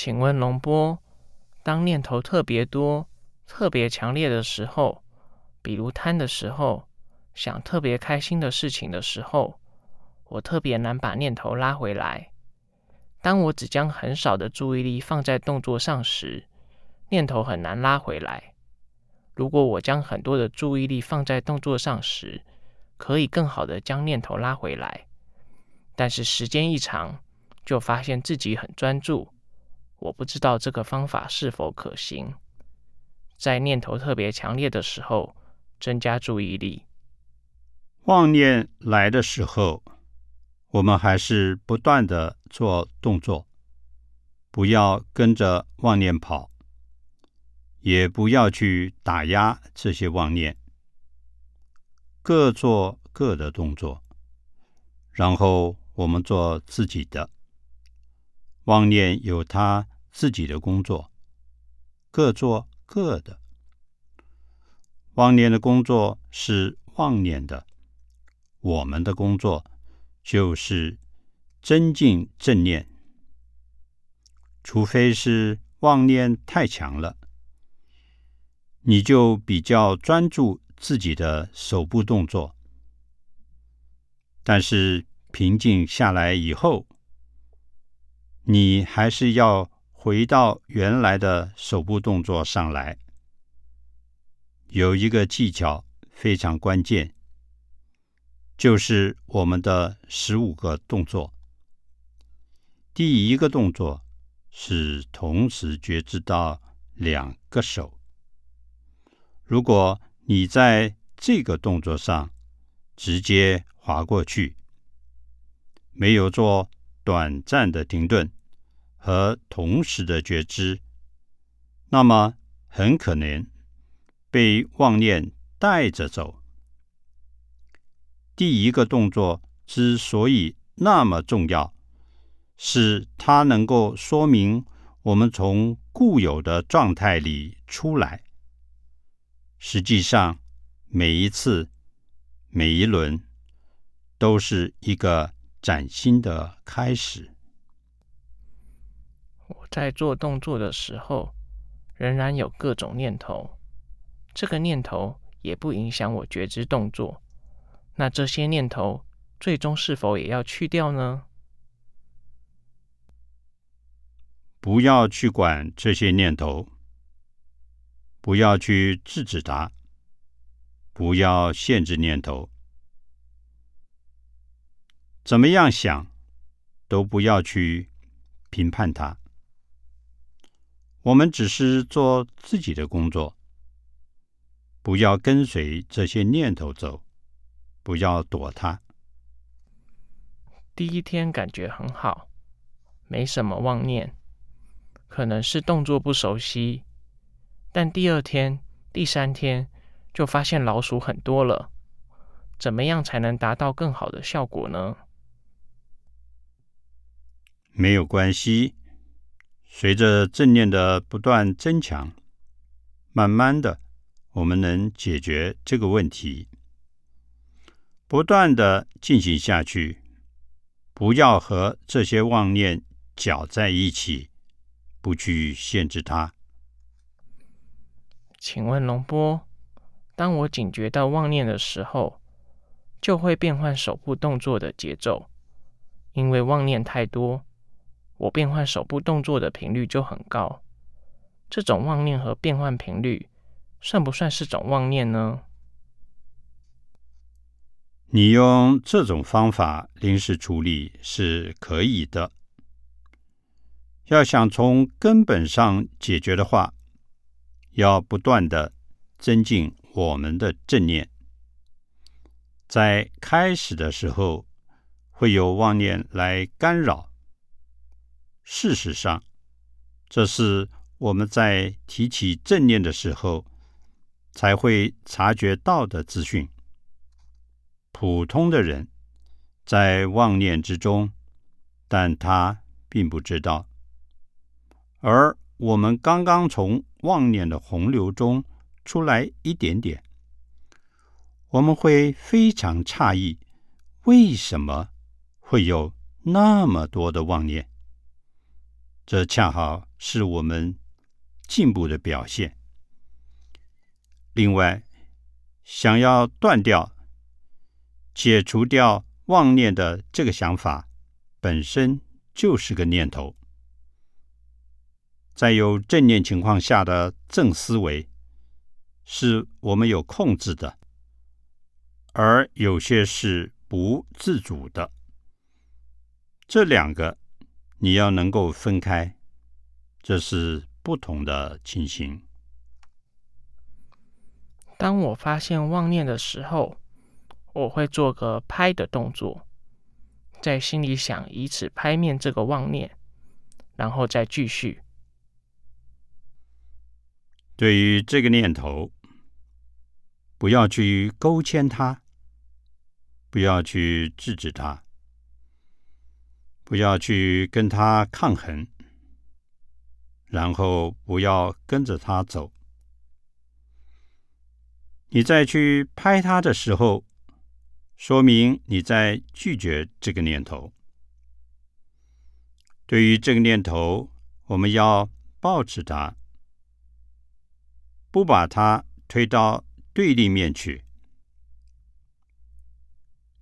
请问龙波，当念头特别多、特别强烈的时候，比如贪的时候，想特别开心的事情的时候，我特别难把念头拉回来。当我只将很少的注意力放在动作上时，念头很难拉回来。如果我将很多的注意力放在动作上时，可以更好的将念头拉回来。但是时间一长，就发现自己很专注。我不知道这个方法是否可行。在念头特别强烈的时候，增加注意力。妄念来的时候，我们还是不断的做动作，不要跟着妄念跑，也不要去打压这些妄念，各做各的动作，然后我们做自己的。妄念有他自己的工作，各做各的。妄念的工作是妄念的，我们的工作就是增进正念。除非是妄念太强了，你就比较专注自己的手部动作。但是平静下来以后，你还是要回到原来的手部动作上来。有一个技巧非常关键，就是我们的十五个动作。第一个动作是同时觉知到两个手。如果你在这个动作上直接滑过去，没有做短暂的停顿。和同时的觉知，那么很可能被妄念带着走。第一个动作之所以那么重要，是它能够说明我们从固有的状态里出来。实际上，每一次、每一轮都是一个崭新的开始。我在做动作的时候，仍然有各种念头。这个念头也不影响我觉知动作。那这些念头最终是否也要去掉呢？不要去管这些念头，不要去制止它，不要限制念头。怎么样想，都不要去评判它。我们只是做自己的工作，不要跟随这些念头走，不要躲它。第一天感觉很好，没什么妄念，可能是动作不熟悉。但第二天、第三天就发现老鼠很多了。怎么样才能达到更好的效果呢？没有关系。随着正念的不断增强，慢慢的，我们能解决这个问题。不断的进行下去，不要和这些妄念搅在一起，不去限制它。请问龙波，当我警觉到妄念的时候，就会变换手部动作的节奏，因为妄念太多。我变换手部动作的频率就很高，这种妄念和变换频率算不算是种妄念呢？你用这种方法临时处理是可以的。要想从根本上解决的话，要不断的增进我们的正念。在开始的时候，会有妄念来干扰。事实上，这是我们在提起正念的时候才会察觉到的资讯。普通的人在妄念之中，但他并不知道。而我们刚刚从妄念的洪流中出来一点点，我们会非常诧异，为什么会有那么多的妄念？这恰好是我们进步的表现。另外，想要断掉、解除掉妄念的这个想法，本身就是个念头。在有正念情况下的正思维，是我们有控制的，而有些是不自主的。这两个你要能够分开，这是不同的情形。当我发现妄念的时候，我会做个拍的动作，在心里想以此拍面这个妄念，然后再继续。对于这个念头，不要去勾牵它，不要去制止它，不要去跟它抗衡，然后不要跟着它走。你再去拍它的时候，说明你在拒绝这个念头。对于这个念头，我们要保持它。不把它推到对立面去，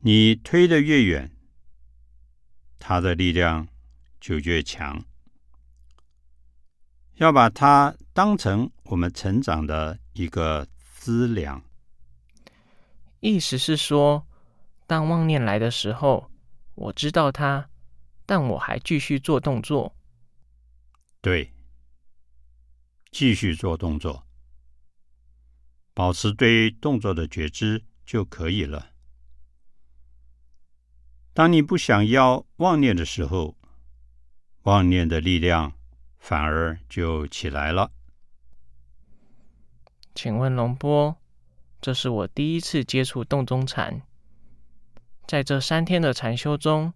你推得越远，它的力量就越强。要把它当成我们成长的一个资粮。意思是说，当妄念来的时候，我知道它，但我还继续做动作。对，继续做动作。保持对动作的觉知就可以了。当你不想要妄念的时候，妄念的力量反而就起来了。请问龙波，这是我第一次接触洞中禅，在这三天的禅修中，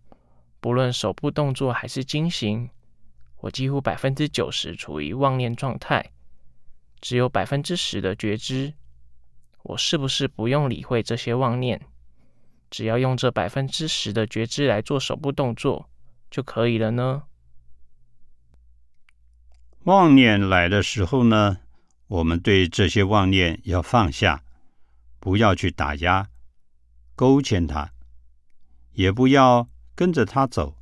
不论手部动作还是经行，我几乎百分之九十处于妄念状态，只有百分之十的觉知。我是不是不用理会这些妄念，只要用这百分之十的觉知来做手部动作就可以了呢？妄念来的时候呢，我们对这些妄念要放下，不要去打压、勾牵它，也不要跟着它走。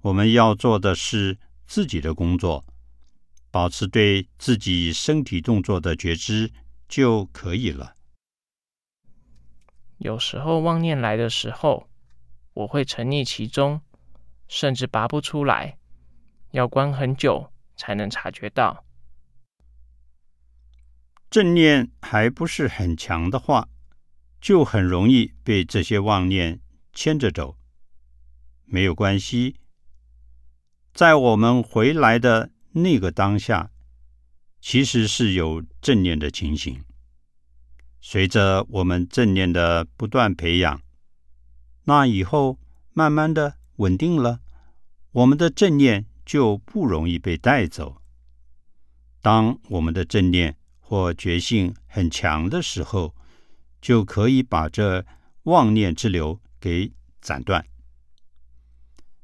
我们要做的是自己的工作，保持对自己身体动作的觉知。就可以了。有时候妄念来的时候，我会沉溺其中，甚至拔不出来，要关很久才能察觉到。正念还不是很强的话，就很容易被这些妄念牵着走。没有关系，在我们回来的那个当下。其实是有正念的情形。随着我们正念的不断培养，那以后慢慢的稳定了，我们的正念就不容易被带走。当我们的正念或觉性很强的时候，就可以把这妄念之流给斩断。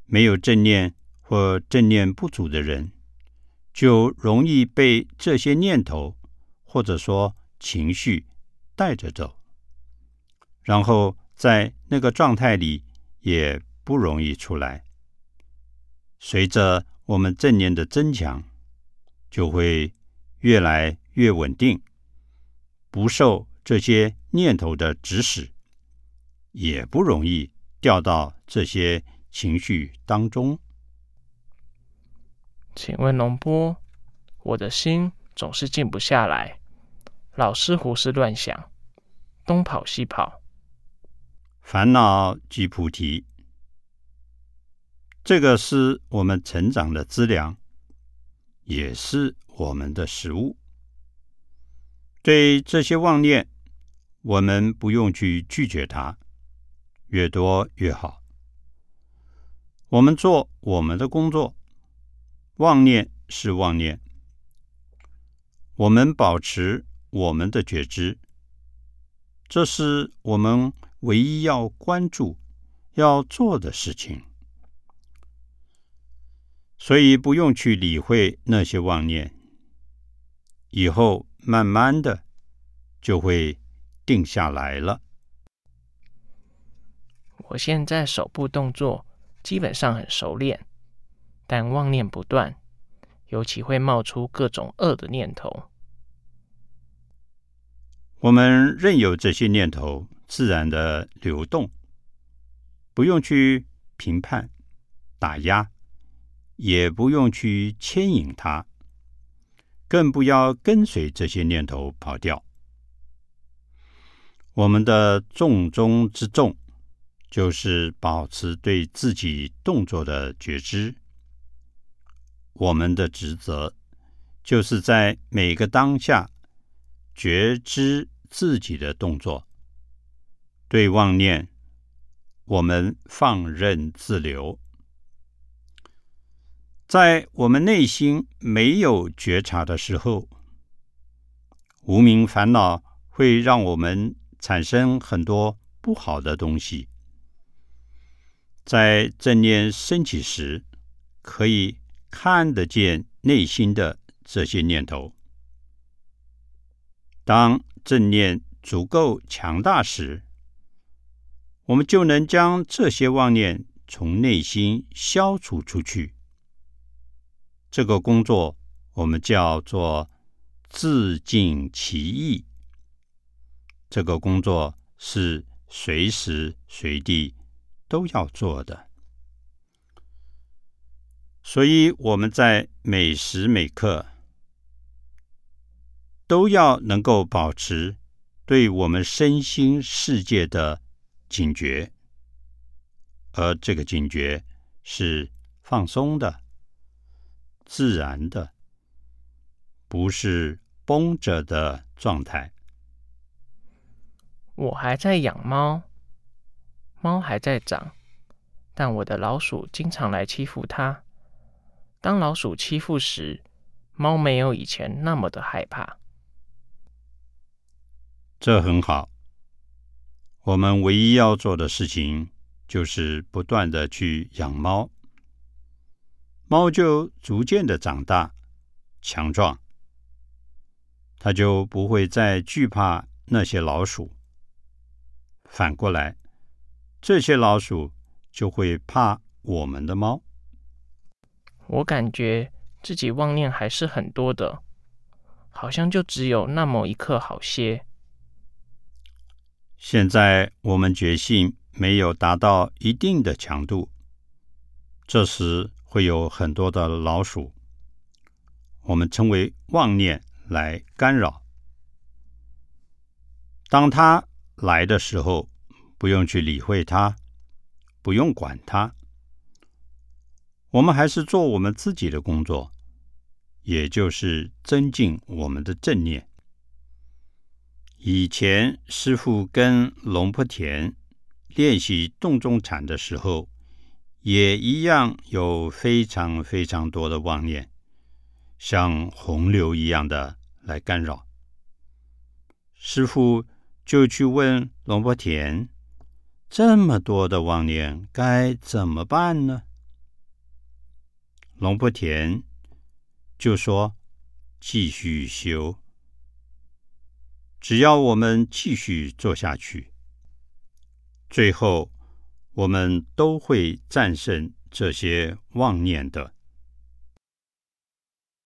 没有正念或正念不足的人。就容易被这些念头或者说情绪带着走，然后在那个状态里也不容易出来。随着我们正念的增强，就会越来越稳定，不受这些念头的指使，也不容易掉到这些情绪当中。请问龙波，我的心总是静不下来，老是胡思乱想，东跑西跑。烦恼即菩提，这个是我们成长的资粮，也是我们的食物。对这些妄念，我们不用去拒绝它，越多越好。我们做我们的工作。妄念是妄念，我们保持我们的觉知，这是我们唯一要关注、要做的事情。所以不用去理会那些妄念，以后慢慢的就会定下来了。我现在手部动作基本上很熟练，但妄念不断，尤其会冒出各种恶的念头。我们任由这些念头自然的流动，不用去评判、打压。也不用去牵引它，更不要跟随这些念头跑掉。我们的重中之重，就是保持对自己动作的觉知。我们的职责，就是在每个当下觉知自己的动作。对妄念，我们放任自流。在我们内心没有觉察的时候，无名烦恼会让我们产生很多不好的东西。在正念升起时，可以看得见内心的这些念头。当正念足够强大时，我们就能将这些妄念从内心消除出去。这个工作我们叫做自尽其意。这个工作是随时随地都要做的，所以我们在每时每刻都要能够保持对我们身心世界的警觉，而这个警觉是放松的。自然的，不是绷着的状态。我还在养猫，猫还在长，但我的老鼠经常来欺负它。当老鼠欺负时，猫没有以前那么的害怕。这很好。我们唯一要做的事情，就是不断的去养猫。猫就逐渐的长大、强壮，它就不会再惧怕那些老鼠。反过来，这些老鼠就会怕我们的猫。我感觉自己妄念还是很多的，好像就只有那么一刻好些。现在我们觉性没有达到一定的强度，这时。会有很多的老鼠，我们称为妄念来干扰。当它来的时候，不用去理会它，不用管它，我们还是做我们自己的工作，也就是增进我们的正念。以前师傅跟龙婆田练习洞中禅的时候。也一样有非常非常多的妄念，像洪流一样的来干扰。师傅就去问龙婆田：“这么多的妄念该怎么办呢？”龙婆田就说：“继续修，只要我们继续做下去，最后。”我们都会战胜这些妄念的。